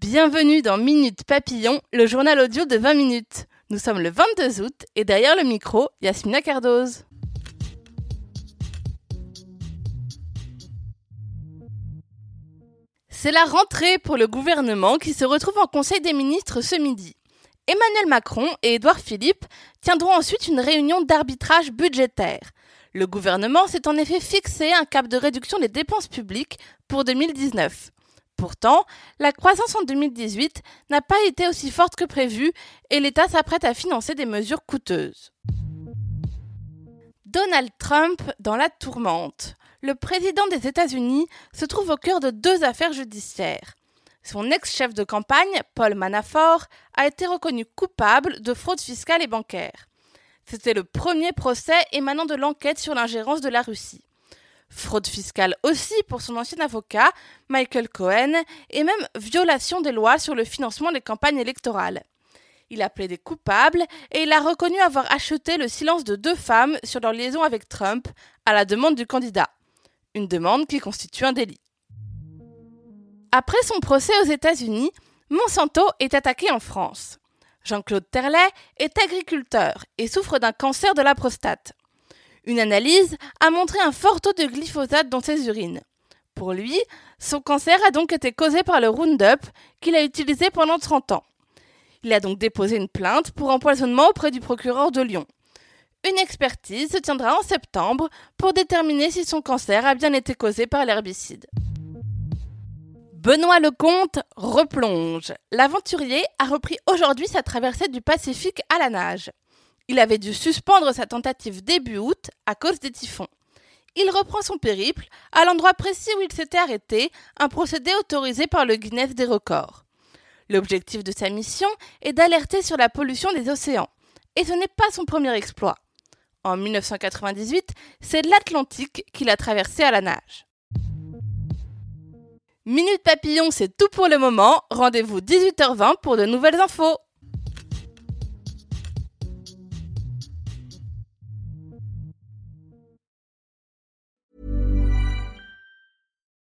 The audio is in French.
Bienvenue dans Minute Papillon, le journal audio de 20 minutes. Nous sommes le 22 août et derrière le micro, Yasmina Cardoz. C'est la rentrée pour le gouvernement qui se retrouve en Conseil des ministres ce midi. Emmanuel Macron et Édouard Philippe tiendront ensuite une réunion d'arbitrage budgétaire. Le gouvernement s'est en effet fixé un cap de réduction des dépenses publiques pour 2019. Pourtant, la croissance en 2018 n'a pas été aussi forte que prévu et l'État s'apprête à financer des mesures coûteuses. Donald Trump dans la tourmente. Le président des États-Unis se trouve au cœur de deux affaires judiciaires. Son ex-chef de campagne, Paul Manafort, a été reconnu coupable de fraude fiscale et bancaire. C'était le premier procès émanant de l'enquête sur l'ingérence de la Russie. Fraude fiscale aussi pour son ancien avocat, Michael Cohen, et même violation des lois sur le financement des campagnes électorales. Il a plaidé coupable et il a reconnu avoir acheté le silence de deux femmes sur leur liaison avec Trump à la demande du candidat. Une demande qui constitue un délit. Après son procès aux États-Unis, Monsanto est attaqué en France. Jean-Claude Terlet est agriculteur et souffre d'un cancer de la prostate. Une analyse a montré un fort taux de glyphosate dans ses urines. Pour lui, son cancer a donc été causé par le Roundup qu'il a utilisé pendant 30 ans. Il a donc déposé une plainte pour empoisonnement auprès du procureur de Lyon. Une expertise se tiendra en septembre pour déterminer si son cancer a bien été causé par l'herbicide. Benoît Lecomte replonge. L'aventurier a repris aujourd'hui sa traversée du Pacifique à la nage. Il avait dû suspendre sa tentative début août à cause des typhons. Il reprend son périple à l'endroit précis où il s'était arrêté, un procédé autorisé par le Guinness des records. L'objectif de sa mission est d'alerter sur la pollution des océans. Et ce n'est pas son premier exploit. En 1998, c'est l'Atlantique qu'il a traversé à la nage. Minute Papillon, c'est tout pour le moment. Rendez-vous 18h20 pour de nouvelles infos.